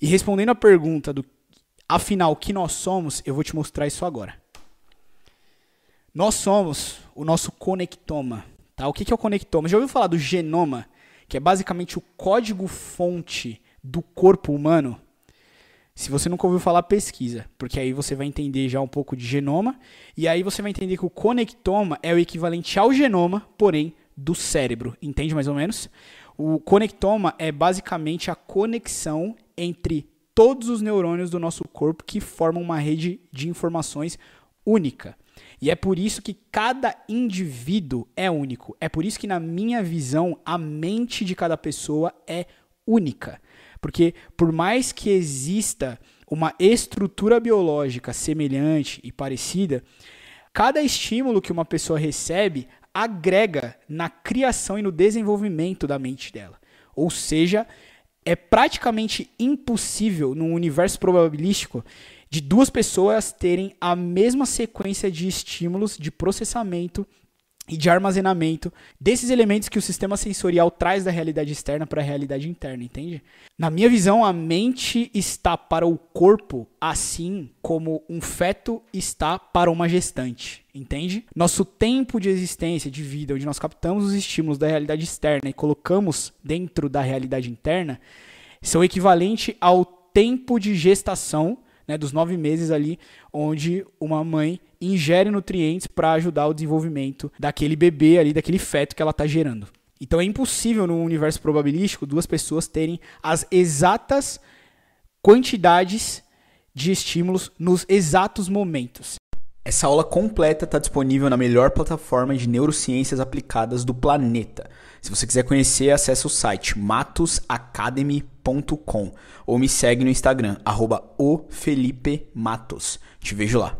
E respondendo a pergunta do afinal que nós somos, eu vou te mostrar isso agora. Nós somos o nosso conectoma. Tá? O que é o conectoma? Já ouviu falar do genoma, que é basicamente o código-fonte do corpo humano? Se você nunca ouviu falar, pesquisa, porque aí você vai entender já um pouco de genoma, e aí você vai entender que o conectoma é o equivalente ao genoma, porém do cérebro. Entende mais ou menos? O conectoma é basicamente a conexão entre todos os neurônios do nosso corpo que formam uma rede de informações única. E é por isso que cada indivíduo é único. É por isso que, na minha visão, a mente de cada pessoa é única. Porque, por mais que exista uma estrutura biológica semelhante e parecida, cada estímulo que uma pessoa recebe agrega na criação e no desenvolvimento da mente dela. Ou seja, é praticamente impossível no universo probabilístico de duas pessoas terem a mesma sequência de estímulos de processamento e de armazenamento desses elementos que o sistema sensorial traz da realidade externa para a realidade interna, entende? Na minha visão, a mente está para o corpo assim como um feto está para uma gestante, entende? Nosso tempo de existência, de vida, onde nós captamos os estímulos da realidade externa e colocamos dentro da realidade interna, são equivalente ao tempo de gestação né, dos nove meses ali, onde uma mãe ingere nutrientes para ajudar o desenvolvimento daquele bebê ali, daquele feto que ela está gerando. Então é impossível no universo probabilístico duas pessoas terem as exatas quantidades de estímulos nos exatos momentos. Essa aula completa está disponível na melhor plataforma de neurociências aplicadas do planeta. Se você quiser conhecer, acesse o site matosacademy.com ou me segue no Instagram, arroba Te vejo lá.